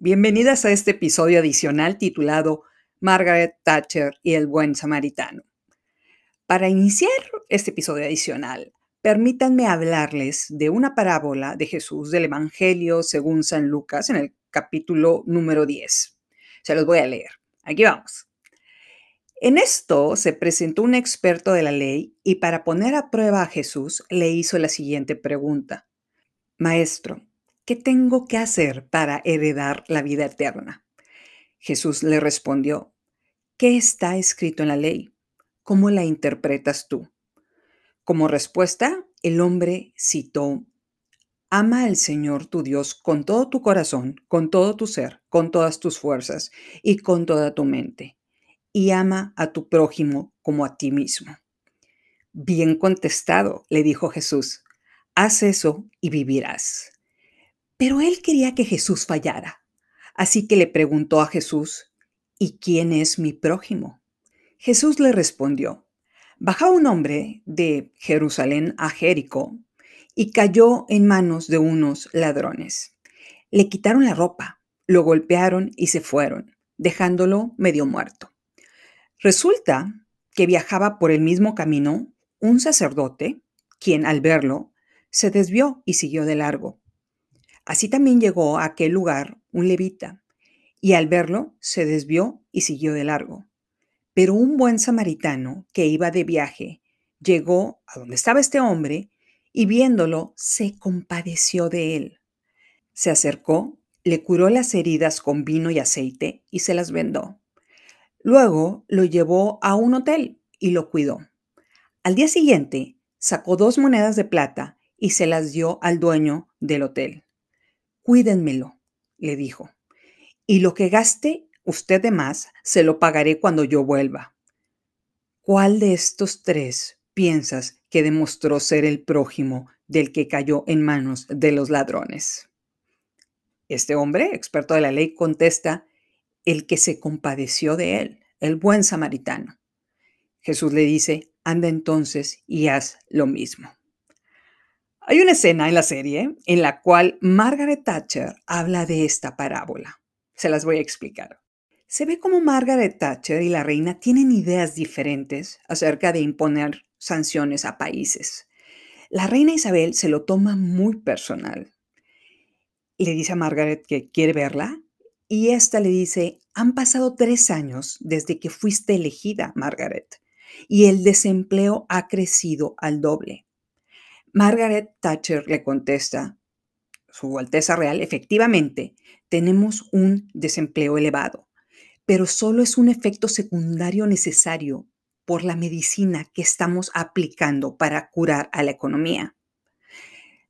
Bienvenidas a este episodio adicional titulado Margaret Thatcher y el buen samaritano. Para iniciar este episodio adicional, permítanme hablarles de una parábola de Jesús del Evangelio según San Lucas en el capítulo número 10. Se los voy a leer. Aquí vamos. En esto se presentó un experto de la ley y para poner a prueba a Jesús le hizo la siguiente pregunta. Maestro, ¿qué tengo que hacer para heredar la vida eterna? Jesús le respondió, ¿qué está escrito en la ley? ¿Cómo la interpretas tú? Como respuesta, el hombre citó, Ama al Señor tu Dios con todo tu corazón, con todo tu ser, con todas tus fuerzas y con toda tu mente, y ama a tu prójimo como a ti mismo. Bien contestado, le dijo Jesús, haz eso y vivirás. Pero él quería que Jesús fallara. Así que le preguntó a Jesús, ¿y quién es mi prójimo? Jesús le respondió, bajaba un hombre de Jerusalén a Jericó y cayó en manos de unos ladrones. Le quitaron la ropa, lo golpearon y se fueron, dejándolo medio muerto. Resulta que viajaba por el mismo camino un sacerdote, quien al verlo se desvió y siguió de largo. Así también llegó a aquel lugar un levita, y al verlo se desvió y siguió de largo. Pero un buen samaritano que iba de viaje llegó a donde estaba este hombre y viéndolo se compadeció de él. Se acercó, le curó las heridas con vino y aceite y se las vendó. Luego lo llevó a un hotel y lo cuidó. Al día siguiente sacó dos monedas de plata y se las dio al dueño del hotel. Cuídenmelo, le dijo, y lo que gaste usted de más se lo pagaré cuando yo vuelva. ¿Cuál de estos tres piensas que demostró ser el prójimo del que cayó en manos de los ladrones? Este hombre, experto de la ley, contesta, el que se compadeció de él, el buen samaritano. Jesús le dice, anda entonces y haz lo mismo. Hay una escena en la serie en la cual Margaret Thatcher habla de esta parábola. Se las voy a explicar. Se ve como Margaret Thatcher y la reina tienen ideas diferentes acerca de imponer sanciones a países. La reina Isabel se lo toma muy personal. Le dice a Margaret que quiere verla y esta le dice, han pasado tres años desde que fuiste elegida, Margaret, y el desempleo ha crecido al doble. Margaret Thatcher le contesta, Su Alteza Real, efectivamente, tenemos un desempleo elevado, pero solo es un efecto secundario necesario por la medicina que estamos aplicando para curar a la economía.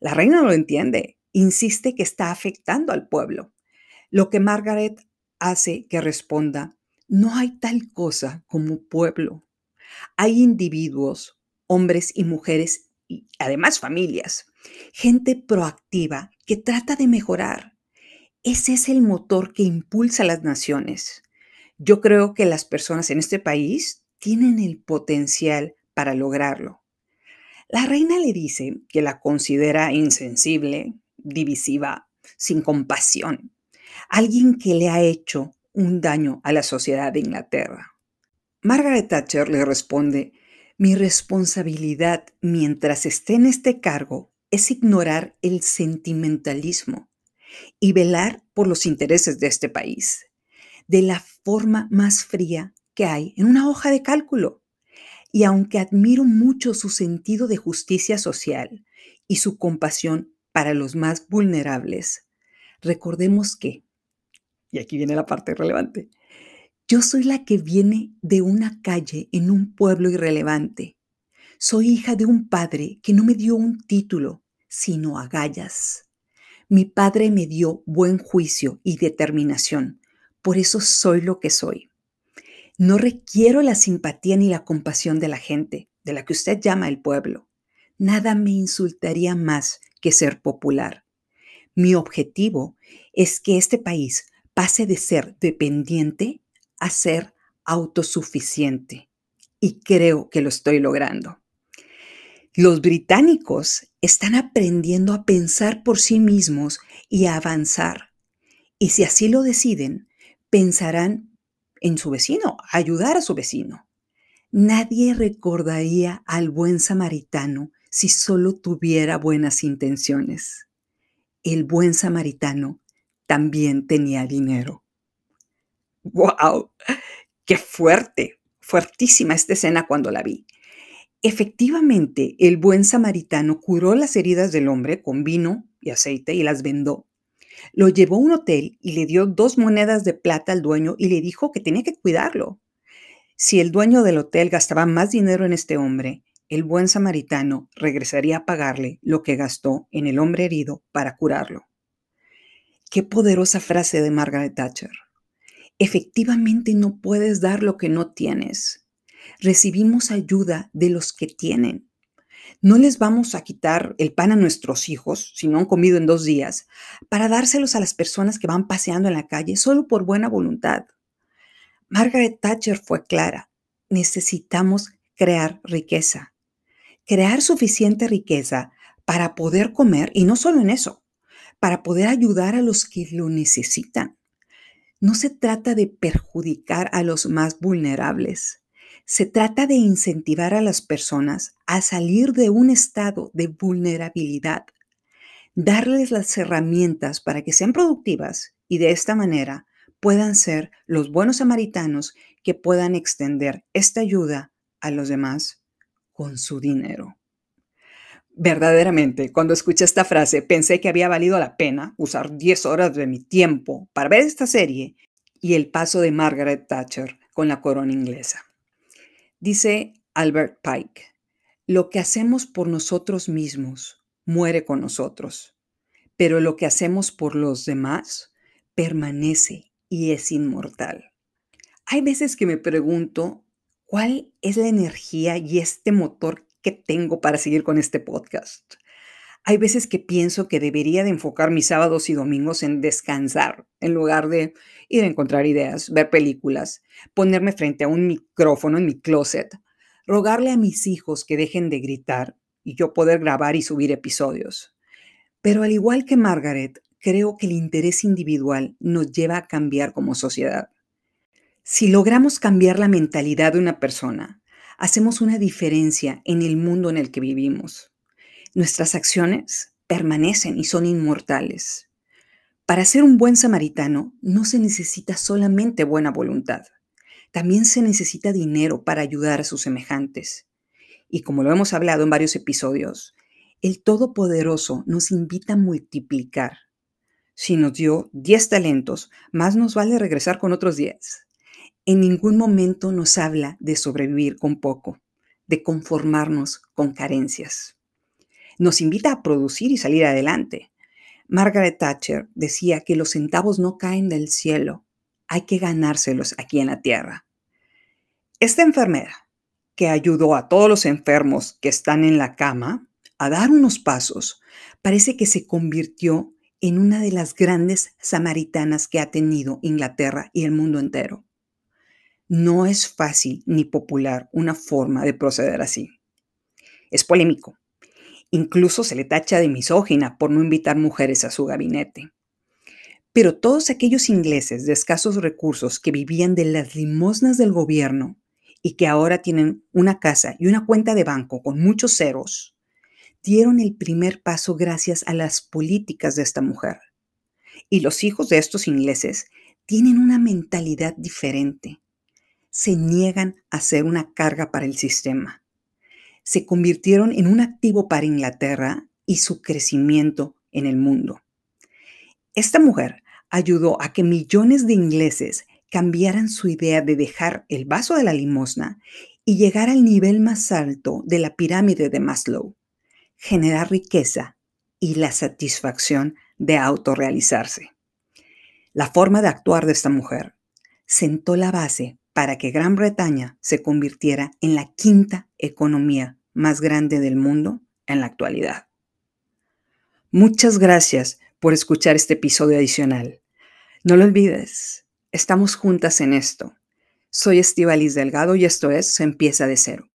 La reina lo entiende, insiste que está afectando al pueblo, lo que Margaret hace que responda, no hay tal cosa como pueblo. Hay individuos, hombres y mujeres y además familias, gente proactiva que trata de mejorar. Ese es el motor que impulsa a las naciones. Yo creo que las personas en este país tienen el potencial para lograrlo. La reina le dice que la considera insensible, divisiva, sin compasión, alguien que le ha hecho un daño a la sociedad de Inglaterra. Margaret Thatcher le responde mi responsabilidad mientras esté en este cargo es ignorar el sentimentalismo y velar por los intereses de este país de la forma más fría que hay en una hoja de cálculo. Y aunque admiro mucho su sentido de justicia social y su compasión para los más vulnerables, recordemos que, y aquí viene la parte relevante, yo soy la que viene de una calle en un pueblo irrelevante. Soy hija de un padre que no me dio un título, sino agallas. Mi padre me dio buen juicio y determinación. Por eso soy lo que soy. No requiero la simpatía ni la compasión de la gente, de la que usted llama el pueblo. Nada me insultaría más que ser popular. Mi objetivo es que este país pase de ser dependiente a ser autosuficiente y creo que lo estoy logrando. Los británicos están aprendiendo a pensar por sí mismos y a avanzar. Y si así lo deciden, pensarán en su vecino, ayudar a su vecino. Nadie recordaría al buen samaritano si solo tuviera buenas intenciones. El buen samaritano también tenía dinero. ¡Wow! ¡Qué fuerte! Fuertísima esta escena cuando la vi. Efectivamente, el buen samaritano curó las heridas del hombre con vino y aceite y las vendó. Lo llevó a un hotel y le dio dos monedas de plata al dueño y le dijo que tenía que cuidarlo. Si el dueño del hotel gastaba más dinero en este hombre, el buen samaritano regresaría a pagarle lo que gastó en el hombre herido para curarlo. Qué poderosa frase de Margaret Thatcher. Efectivamente no puedes dar lo que no tienes. Recibimos ayuda de los que tienen. No les vamos a quitar el pan a nuestros hijos, si no han comido en dos días, para dárselos a las personas que van paseando en la calle solo por buena voluntad. Margaret Thatcher fue clara. Necesitamos crear riqueza. Crear suficiente riqueza para poder comer y no solo en eso, para poder ayudar a los que lo necesitan. No se trata de perjudicar a los más vulnerables. Se trata de incentivar a las personas a salir de un estado de vulnerabilidad, darles las herramientas para que sean productivas y de esta manera puedan ser los buenos samaritanos que puedan extender esta ayuda a los demás con su dinero. Verdaderamente, cuando escuché esta frase, pensé que había valido la pena usar 10 horas de mi tiempo para ver esta serie y el paso de Margaret Thatcher con la corona inglesa. Dice Albert Pike, lo que hacemos por nosotros mismos muere con nosotros, pero lo que hacemos por los demás permanece y es inmortal. Hay veces que me pregunto cuál es la energía y este motor que tengo para seguir con este podcast. Hay veces que pienso que debería de enfocar mis sábados y domingos en descansar, en lugar de ir a encontrar ideas, ver películas, ponerme frente a un micrófono en mi closet, rogarle a mis hijos que dejen de gritar y yo poder grabar y subir episodios. Pero al igual que Margaret, creo que el interés individual nos lleva a cambiar como sociedad. Si logramos cambiar la mentalidad de una persona, hacemos una diferencia en el mundo en el que vivimos. Nuestras acciones permanecen y son inmortales. Para ser un buen samaritano no se necesita solamente buena voluntad, también se necesita dinero para ayudar a sus semejantes. Y como lo hemos hablado en varios episodios, el Todopoderoso nos invita a multiplicar. Si nos dio 10 talentos, más nos vale regresar con otros 10 en ningún momento nos habla de sobrevivir con poco, de conformarnos con carencias. Nos invita a producir y salir adelante. Margaret Thatcher decía que los centavos no caen del cielo, hay que ganárselos aquí en la tierra. Esta enfermera, que ayudó a todos los enfermos que están en la cama a dar unos pasos, parece que se convirtió en una de las grandes samaritanas que ha tenido Inglaterra y el mundo entero. No es fácil ni popular una forma de proceder así. Es polémico. Incluso se le tacha de misógina por no invitar mujeres a su gabinete. Pero todos aquellos ingleses de escasos recursos que vivían de las limosnas del gobierno y que ahora tienen una casa y una cuenta de banco con muchos ceros, dieron el primer paso gracias a las políticas de esta mujer. Y los hijos de estos ingleses tienen una mentalidad diferente se niegan a ser una carga para el sistema. Se convirtieron en un activo para Inglaterra y su crecimiento en el mundo. Esta mujer ayudó a que millones de ingleses cambiaran su idea de dejar el vaso de la limosna y llegar al nivel más alto de la pirámide de Maslow, generar riqueza y la satisfacción de autorrealizarse. La forma de actuar de esta mujer sentó la base para que Gran Bretaña se convirtiera en la quinta economía más grande del mundo en la actualidad. Muchas gracias por escuchar este episodio adicional. No lo olvides, estamos juntas en esto. Soy Estivalis Delgado y esto es Se empieza de cero.